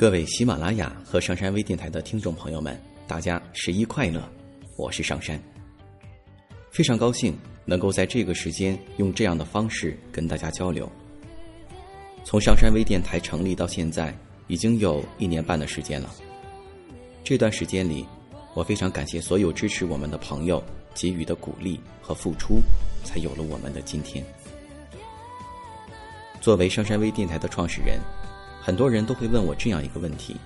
各位喜马拉雅和上山微电台的听众朋友们，大家十一快乐！我是上山，非常高兴能够在这个时间用这样的方式跟大家交流。从上山微电台成立到现在，已经有一年半的时间了。这段时间里，我非常感谢所有支持我们的朋友给予的鼓励和付出，才有了我们的今天。作为上山微电台的创始人，很多人都会问我这样一个问题：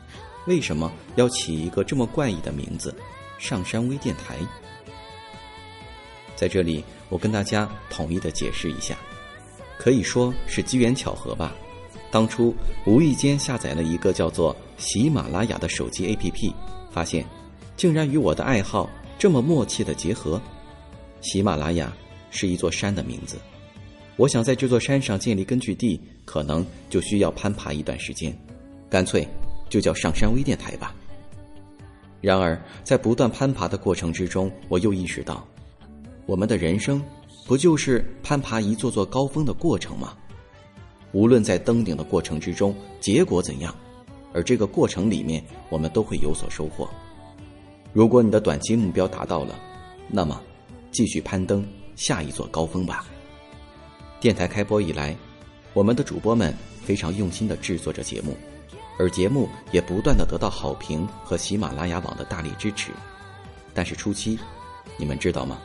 为什么要起一个这么怪异的名字——上山微电台？在这里，我跟大家统一的解释一下，可以说是机缘巧合吧。当初无意间下载了一个叫做喜马拉雅的手机 APP，发现竟然与我的爱好这么默契的结合。喜马拉雅是一座山的名字。我想在这座山上建立根据地，可能就需要攀爬一段时间，干脆就叫上山微电台吧。然而，在不断攀爬的过程之中，我又意识到，我们的人生不就是攀爬一座座高峰的过程吗？无论在登顶的过程之中结果怎样，而这个过程里面我们都会有所收获。如果你的短期目标达到了，那么继续攀登下一座高峰吧。电台开播以来，我们的主播们非常用心的制作着节目，而节目也不断的得到好评和喜马拉雅网的大力支持。但是初期，你们知道吗？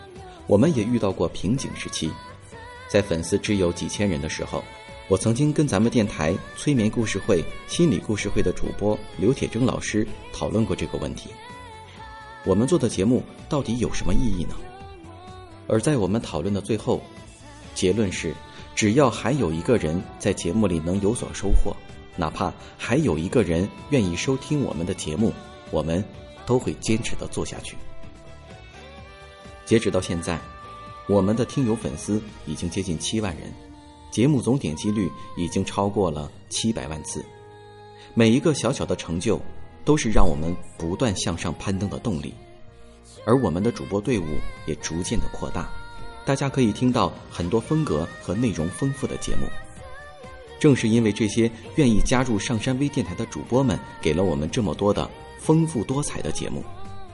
我们也遇到过瓶颈时期，在粉丝只有几千人的时候，我曾经跟咱们电台催眠故事会、心理故事会的主播刘铁铮老师讨论过这个问题。我们做的节目到底有什么意义呢？而在我们讨论的最后，结论是。只要还有一个人在节目里能有所收获，哪怕还有一个人愿意收听我们的节目，我们都会坚持的做下去。截止到现在，我们的听友粉丝已经接近七万人，节目总点击率已经超过了七百万次。每一个小小的成就，都是让我们不断向上攀登的动力，而我们的主播队伍也逐渐的扩大。大家可以听到很多风格和内容丰富的节目。正是因为这些愿意加入上山微电台的主播们，给了我们这么多的丰富多彩的节目。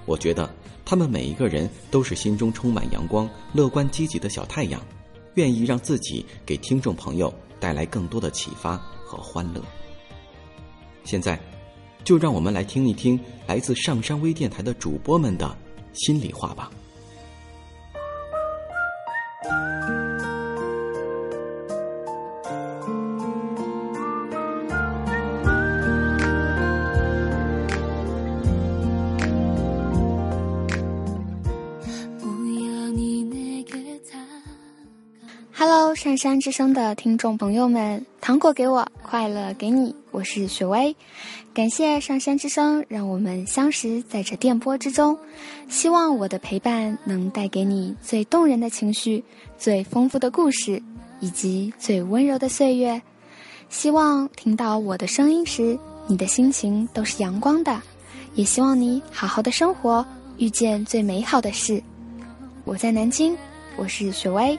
我觉得他们每一个人都是心中充满阳光、乐观积极的小太阳，愿意让自己给听众朋友带来更多的启发和欢乐。现在，就让我们来听一听来自上山微电台的主播们的心里话吧。上山之声的听众朋友们，糖果给我，快乐给你，我是雪薇。感谢上山之声，让我们相识在这电波之中。希望我的陪伴能带给你最动人的情绪、最丰富的故事以及最温柔的岁月。希望听到我的声音时，你的心情都是阳光的。也希望你好好的生活，遇见最美好的事。我在南京，我是雪薇。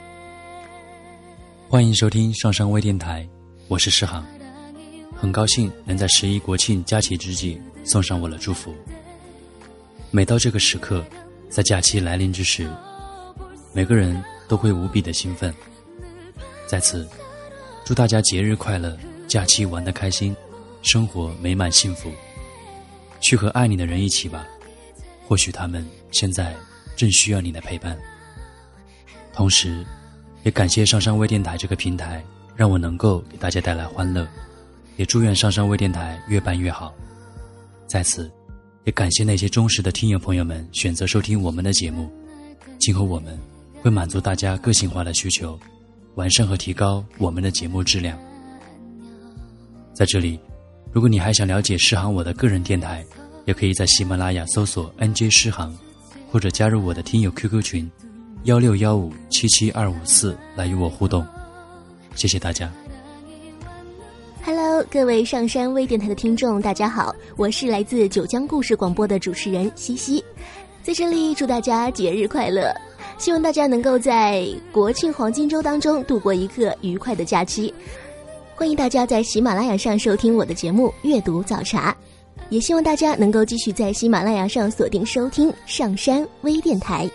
欢迎收听上山微电台，我是诗航，很高兴能在十一国庆假期之际送上我的祝福。每到这个时刻，在假期来临之时，每个人都会无比的兴奋。在此，祝大家节日快乐，假期玩得开心，生活美满幸福。去和爱你的人一起吧，或许他们现在正需要你的陪伴。同时。也感谢上山微电台这个平台，让我能够给大家带来欢乐。也祝愿上山微电台越办越好。在此，也感谢那些忠实的听友朋友们选择收听我们的节目。今后我们会满足大家个性化的需求，完善和提高我们的节目质量。在这里，如果你还想了解诗航我的个人电台，也可以在喜马拉雅搜索 “nj 诗航”，或者加入我的听友 QQ 群。幺六幺五七七二五四来与我互动，谢谢大家。Hello，各位上山微电台的听众，大家好，我是来自九江故事广播的主持人西西，在这里祝大家节日快乐，希望大家能够在国庆黄金周当中度过一个愉快的假期。欢迎大家在喜马拉雅上收听我的节目《阅读早茶》，也希望大家能够继续在喜马拉雅上锁定收听上山微电台。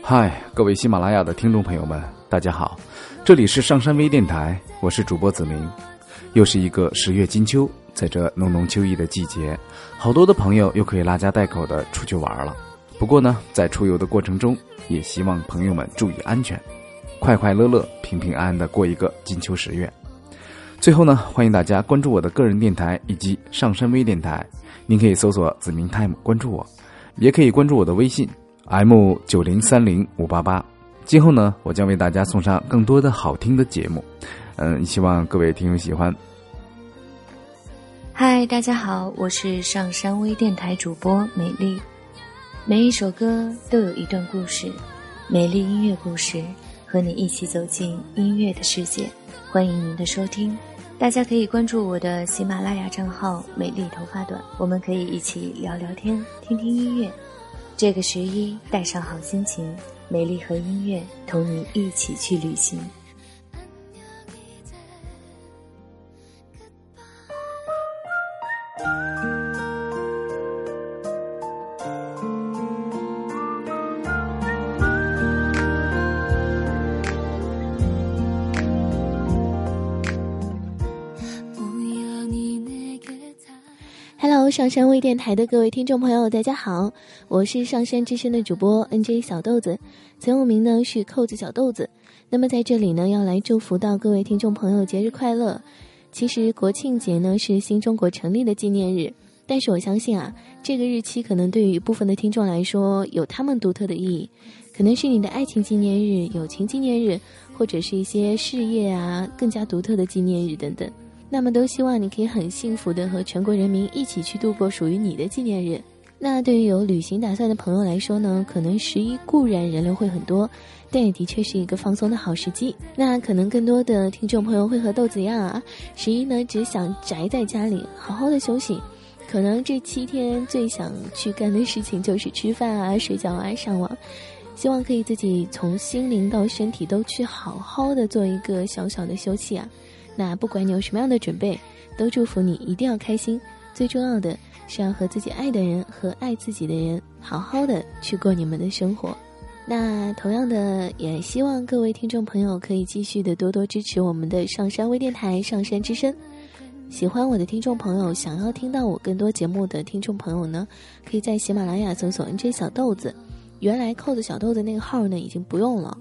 嗨，各位喜马拉雅的听众朋友们，大家好，这里是上山微电台，我是主播子明。又是一个十月金秋，在这浓浓秋意的季节，好多的朋友又可以拉家带口的出去玩了。不过呢，在出游的过程中，也希望朋友们注意安全，快快乐乐、平平安安的过一个金秋十月。最后呢，欢迎大家关注我的个人电台以及上山微电台。您可以搜索“子明 time” 关注我，也可以关注我的微信 “m 九零三零五八八”。今后呢，我将为大家送上更多的好听的节目。嗯，希望各位听友喜欢。嗨，大家好，我是上山微电台主播美丽。每一首歌都有一段故事，美丽音乐故事，和你一起走进音乐的世界。欢迎您的收听。大家可以关注我的喜马拉雅账号“美丽头发短”，我们可以一起聊聊天，听听音乐。这个十一，带上好心情，美丽和音乐同你一起去旅行。上山微电台的各位听众朋友，大家好，我是上山之声的主播 NJ 小豆子，曾用名呢是扣子小豆子。那么在这里呢，要来祝福到各位听众朋友节日快乐。其实国庆节呢是新中国成立的纪念日，但是我相信啊，这个日期可能对于部分的听众来说有他们独特的意义，可能是你的爱情纪念日、友情纪念日，或者是一些事业啊更加独特的纪念日等等。那么都希望你可以很幸福的和全国人民一起去度过属于你的纪念日。那对于有旅行打算的朋友来说呢，可能十一固然人流会很多，但也的确是一个放松的好时机。那可能更多的听众朋友会和豆子一样啊，十一呢只想宅在家里好好的休息，可能这七天最想去干的事情就是吃饭啊、睡觉啊、上网。希望可以自己从心灵到身体都去好好的做一个小小的休憩啊。那不管你有什么样的准备，都祝福你一定要开心。最重要的是要和自己爱的人和爱自己的人好好的去过你们的生活。那同样的，也希望各位听众朋友可以继续的多多支持我们的上山微电台上山之声。喜欢我的听众朋友，想要听到我更多节目的听众朋友呢，可以在喜马拉雅搜索 “nj 小豆子”。原来扣子小豆子那个号呢，已经不用了。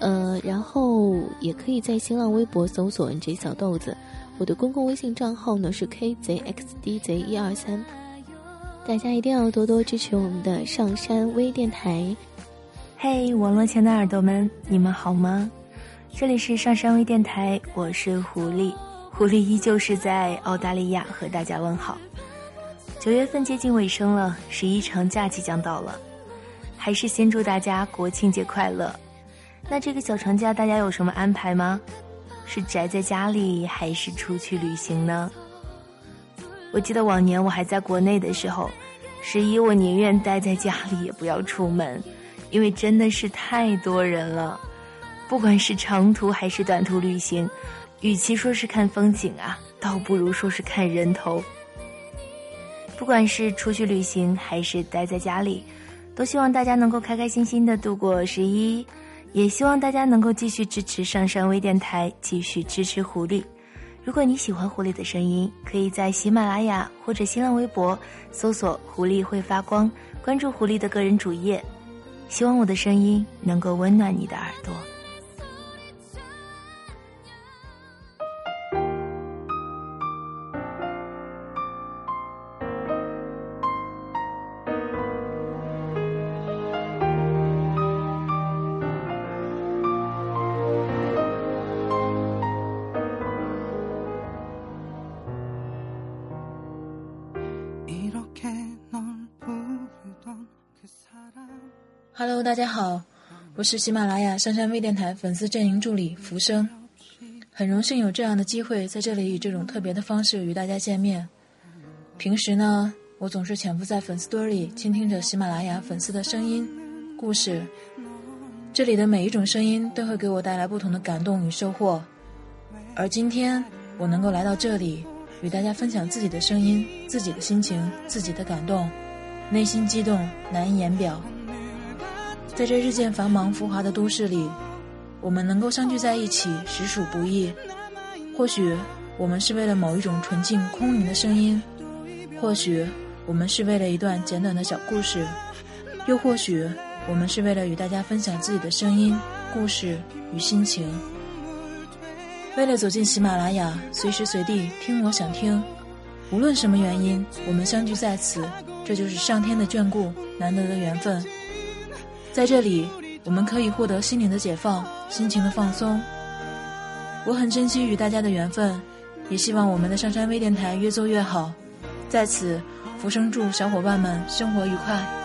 呃，然后也可以在新浪微博搜索 “nj 小豆子”，我的公共微信账号呢是 kzxdz 一二三，大家一定要多多支持我们的上山微电台。嘿，网络前的耳朵们，你们好吗？这里是上山微电台，我是狐狸，狐狸依旧是在澳大利亚和大家问好。九月份接近尾声了，十一长假即将到了，还是先祝大家国庆节快乐。那这个小长假大家有什么安排吗？是宅在家里还是出去旅行呢？我记得往年我还在国内的时候，十一我宁愿待在家里也不要出门，因为真的是太多人了。不管是长途还是短途旅行，与其说是看风景啊，倒不如说是看人头。不管是出去旅行还是待在家里，都希望大家能够开开心心的度过十一。也希望大家能够继续支持上山微电台，继续支持狐狸。如果你喜欢狐狸的声音，可以在喜马拉雅或者新浪微博搜索“狐狸会发光”，关注狐狸的个人主页。希望我的声音能够温暖你的耳朵。大家好，我是喜马拉雅上山微电台粉丝阵营助理浮生，很荣幸有这样的机会在这里以这种特别的方式与大家见面。平时呢，我总是潜伏在粉丝堆里，倾听着喜马拉雅粉丝的声音、故事，这里的每一种声音都会给我带来不同的感动与收获。而今天，我能够来到这里，与大家分享自己的声音、自己的心情、自己的感动，内心激动难以言表。在这日渐繁忙浮华的都市里，我们能够相聚在一起，实属不易。或许我们是为了某一种纯净空灵的声音，或许我们是为了一段简短的小故事，又或许我们是为了与大家分享自己的声音、故事与心情。为了走进喜马拉雅，随时随地听我想听，无论什么原因，我们相聚在此，这就是上天的眷顾，难得的缘分。在这里，我们可以获得心灵的解放，心情的放松。我很珍惜与大家的缘分，也希望我们的上山微电台越做越好。在此，浮生祝小伙伴们生活愉快。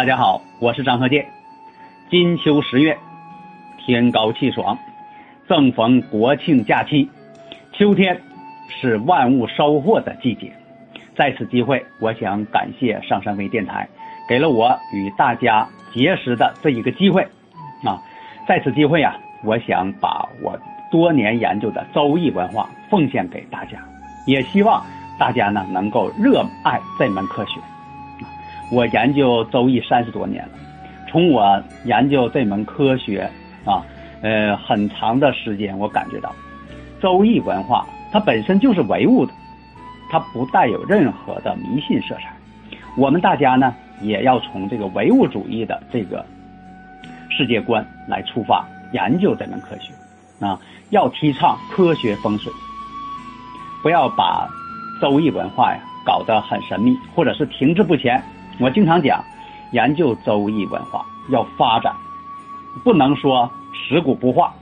大家好，我是张鹤剑。金秋十月，天高气爽，正逢国庆假期，秋天是万物收获的季节。在此机会，我想感谢上山微电台，给了我与大家结识的这一个机会。啊，在此机会啊，我想把我多年研究的周易文化奉献给大家，也希望大家呢能够热爱这门科学。我研究周易三十多年了，从我研究这门科学啊，呃，很长的时间，我感觉到，周易文化它本身就是唯物的，它不带有任何的迷信色彩。我们大家呢，也要从这个唯物主义的这个世界观来出发研究这门科学啊，要提倡科学风水，不要把周易文化呀搞得很神秘，或者是停滞不前。我经常讲，研究周易文化要发展，不能说食古不化。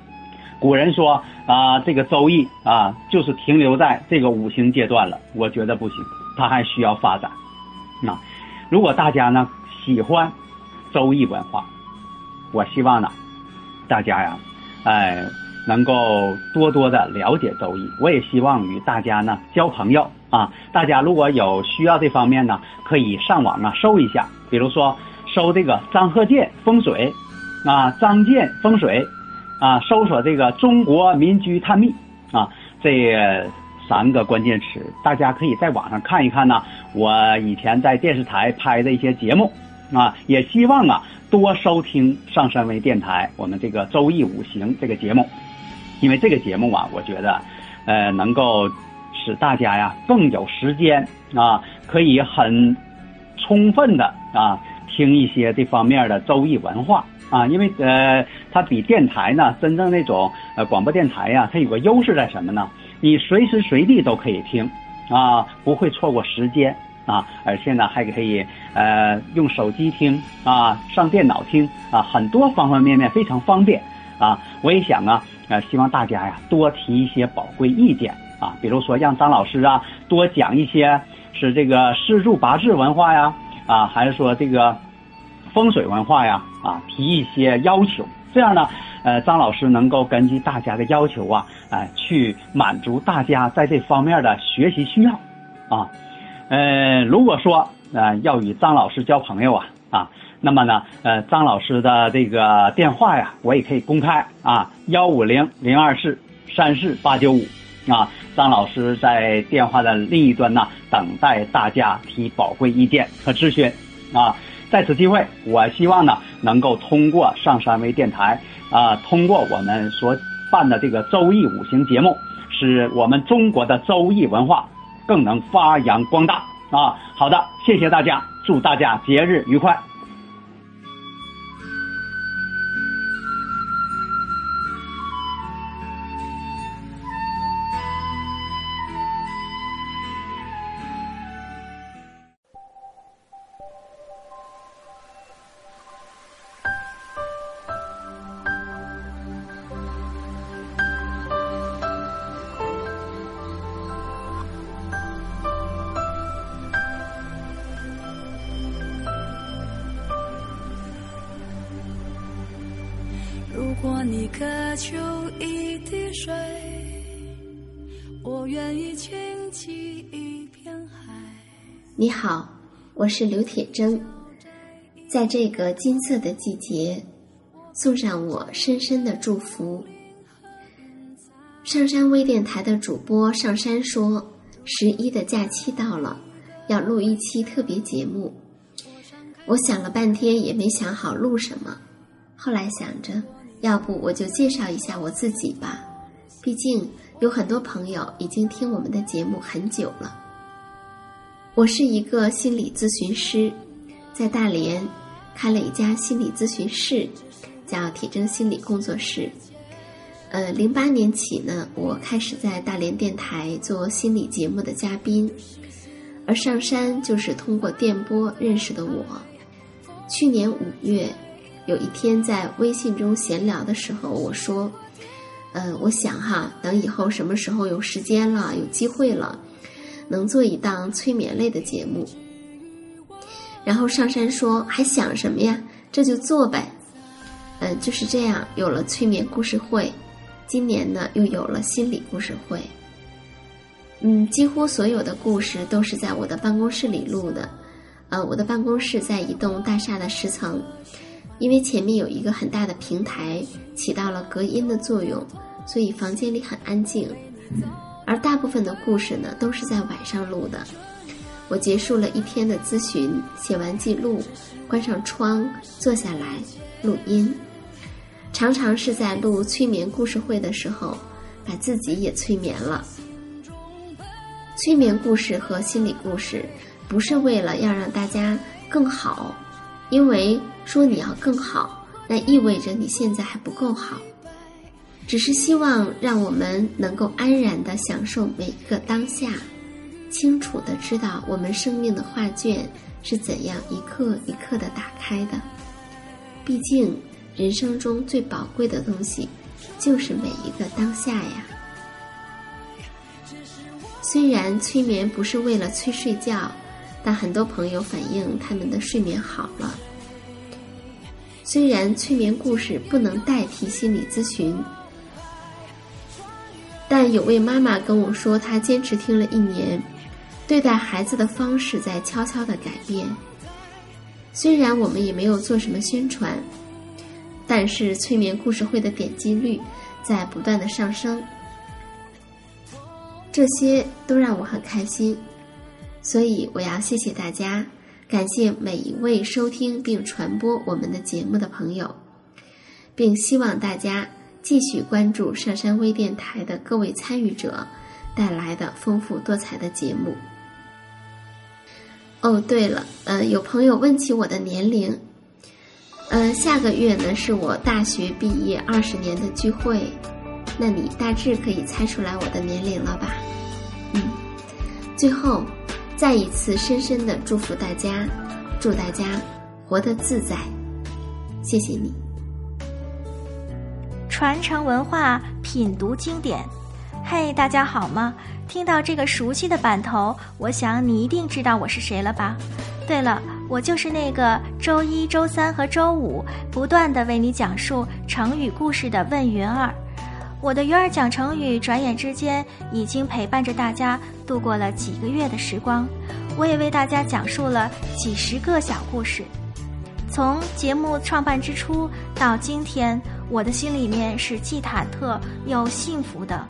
古人说啊，这个周易啊，就是停留在这个五行阶段了。我觉得不行，它还需要发展。那如果大家呢喜欢周易文化，我希望呢大家呀，哎，能够多多的了解周易。我也希望与大家呢交朋友。啊，大家如果有需要这方面呢，可以上网啊搜一下，比如说搜这个张鹤剑风水，啊张剑风水，啊搜索这个中国民居探秘啊这三个关键词，大家可以在网上看一看呢。我以前在电视台拍的一些节目啊，也希望啊多收听上山微电台我们这个周易五行这个节目，因为这个节目啊，我觉得呃能够。使大家呀更有时间啊，可以很充分的啊听一些这方面的周易文化啊，因为呃它比电台呢真正那种呃广播电台呀，它有个优势在什么呢？你随时随地都可以听啊，不会错过时间啊，而且呢还可以呃用手机听啊，上电脑听啊，很多方方面面非常方便啊。我也想啊，呃希望大家呀多提一些宝贵意见。啊，比如说让张老师啊多讲一些是这个四柱八字文化呀，啊，还是说这个风水文化呀，啊，提一些要求，这样呢，呃，张老师能够根据大家的要求啊，哎，去满足大家在这方面的学习需要，啊，呃，如果说呃要与张老师交朋友啊，啊，那么呢，呃，张老师的这个电话呀，我也可以公开啊，幺五零零二四三四八九五。啊，张老师在电话的另一端呢，等待大家提宝贵意见和咨询。啊，在此机会，我希望呢，能够通过上山微电台啊，通过我们所办的这个周易五行节目，使我们中国的周易文化更能发扬光大。啊，好的，谢谢大家，祝大家节日愉快。求一滴水，我愿意倾起一片海。你好，我是刘铁铮，在这个金色的季节，送上我深深的祝福。上山微电台的主播上山说：“十一的假期到了，要录一期特别节目。”我想了半天也没想好录什么，后来想着，要不我就介绍一下我自己吧。毕竟有很多朋友已经听我们的节目很久了。我是一个心理咨询师，在大连开了一家心理咨询室，叫铁铮心理工作室。呃，零八年起呢，我开始在大连电台做心理节目的嘉宾，而上山就是通过电波认识的我。去年五月，有一天在微信中闲聊的时候，我说：“呃，我想哈，等以后什么时候有时间了、有机会了，能做一档催眠类的节目。”然后上山说：“还想什么呀？这就做呗。”嗯，就是这样，有了催眠故事会，今年呢又有了心理故事会。嗯，几乎所有的故事都是在我的办公室里录的。呃，我的办公室在一栋大厦的十层，因为前面有一个很大的平台，起到了隔音的作用，所以房间里很安静。而大部分的故事呢，都是在晚上录的。我结束了一天的咨询，写完记录，关上窗，坐下来录音。常常是在录催眠故事会的时候，把自己也催眠了。催眠故事和心理故事。不是为了要让大家更好，因为说你要更好，那意味着你现在还不够好。只是希望让我们能够安然的享受每一个当下，清楚的知道我们生命的画卷是怎样一刻一刻的打开的。毕竟，人生中最宝贵的东西，就是每一个当下呀。虽然催眠不是为了催睡觉。但很多朋友反映他们的睡眠好了。虽然催眠故事不能代替心理咨询，但有位妈妈跟我说，她坚持听了一年，对待孩子的方式在悄悄的改变。虽然我们也没有做什么宣传，但是催眠故事会的点击率在不断的上升，这些都让我很开心。所以我要谢谢大家，感谢每一位收听并传播我们的节目的朋友，并希望大家继续关注上山微电台的各位参与者带来的丰富多彩的节目。哦，对了，嗯，有朋友问起我的年龄，嗯，下个月呢是我大学毕业二十年的聚会，那你大致可以猜出来我的年龄了吧？嗯，最后。再一次深深的祝福大家，祝大家活得自在，谢谢你。传承文化，品读经典。嘿，大家好吗？听到这个熟悉的版头，我想你一定知道我是谁了吧？对了，我就是那个周一周三和周五不断的为你讲述成语故事的问云儿。我的鱼儿讲成语，转眼之间已经陪伴着大家度过了几个月的时光。我也为大家讲述了几十个小故事。从节目创办之初到今天，我的心里面是既忐忑又幸福的。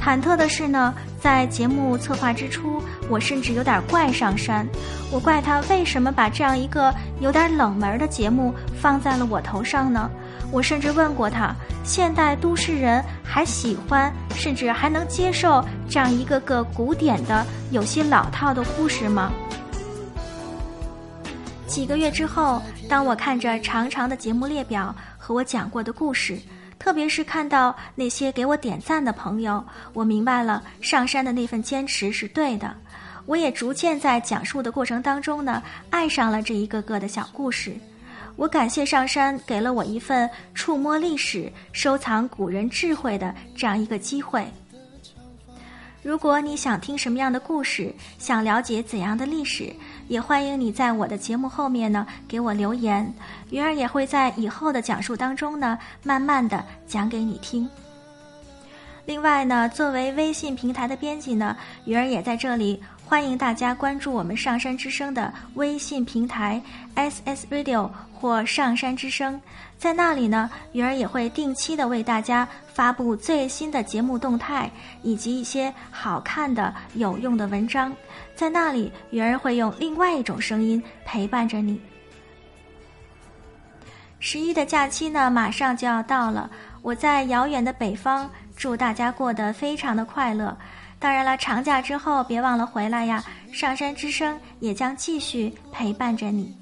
忐忑的是呢，在节目策划之初，我甚至有点怪上山。我怪他为什么把这样一个有点冷门的节目放在了我头上呢？我甚至问过他，现代都市人还喜欢，甚至还能接受这样一个个古典的、有些老套的故事吗？几个月之后，当我看着长长的节目列表和我讲过的故事，特别是看到那些给我点赞的朋友，我明白了上山的那份坚持是对的。我也逐渐在讲述的过程当中呢，爱上了这一个个的小故事。我感谢上山给了我一份触摸历史、收藏古人智慧的这样一个机会。如果你想听什么样的故事，想了解怎样的历史，也欢迎你在我的节目后面呢给我留言，鱼儿也会在以后的讲述当中呢，慢慢的讲给你听。另外呢，作为微信平台的编辑呢，鱼儿也在这里欢迎大家关注我们上山之声的微信平台 SS Radio 或上山之声，在那里呢，鱼儿也会定期的为大家发布最新的节目动态以及一些好看的有用的文章，在那里，鱼儿会用另外一种声音陪伴着你。十一的假期呢，马上就要到了，我在遥远的北方。祝大家过得非常的快乐。当然了，长假之后别忘了回来呀！上山之声也将继续陪伴着你。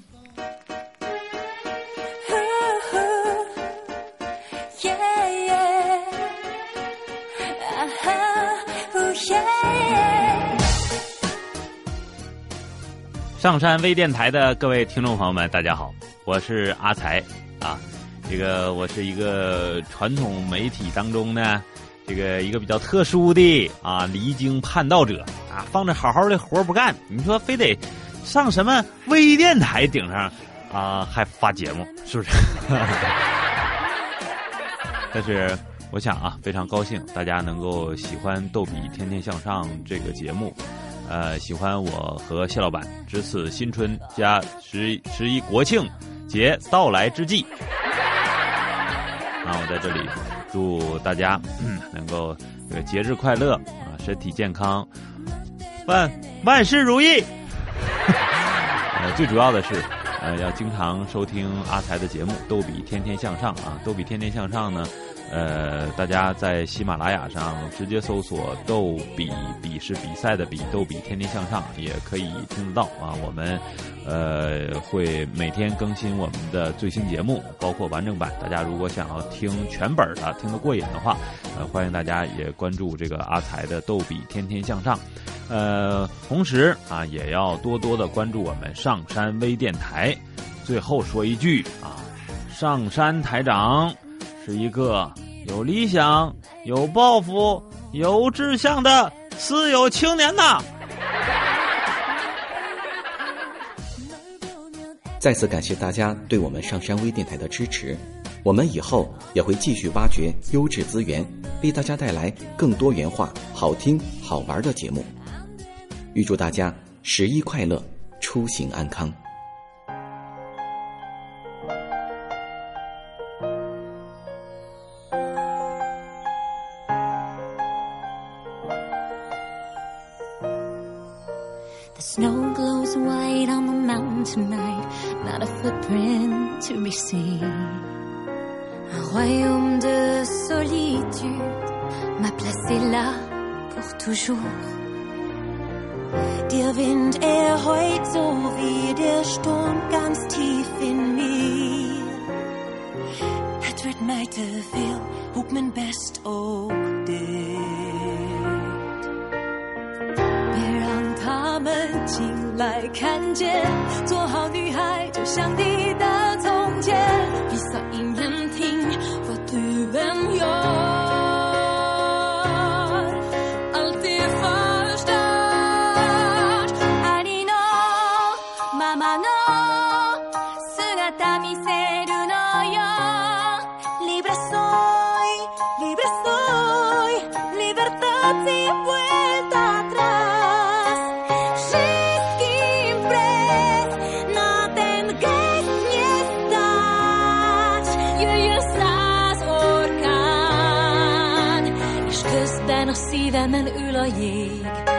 上山微电台的各位听众朋友们，大家好，我是阿才啊。这个我是一个传统媒体当中呢。这个一个比较特殊的啊，离经叛道者啊，放着好好的活不干，你说非得上什么微电台顶上啊，还发节目，是不是？但是我想啊，非常高兴大家能够喜欢《逗比天天向上》这个节目，呃，喜欢我和谢老板值此新春加十十一国庆节到来之际，啊，我在这里。祝大家能够这个节日快乐啊，身体健康，万万事如意。呃，最主要的是，呃，要经常收听阿才的节目《逗比天天向上》啊，《逗比天天向上》呢。呃，大家在喜马拉雅上直接搜索“逗比比是比赛的比逗比天天向上”也可以听得到啊。我们呃会每天更新我们的最新节目，包括完整版。大家如果想要听全本的、听得过瘾的话，呃，欢迎大家也关注这个阿才的“逗比天天向上”。呃，同时啊，也要多多的关注我们上山微电台。最后说一句啊，上山台长。是一个有理想、有抱负、有志向的私有青年呐！再次感谢大家对我们上山微电台的支持，我们以后也会继续挖掘优质资源，为大家带来更多元化、好听、好玩的节目。预祝大家十一快乐，出行安康 heut so wie der Sturm ganz tief in mir. Het werd mij te veel op mijn best ook dit. 别让他们进来看见，做好女孩就像你的从前。 jöjjön száz orkán, és közben a szívemen ül a jég.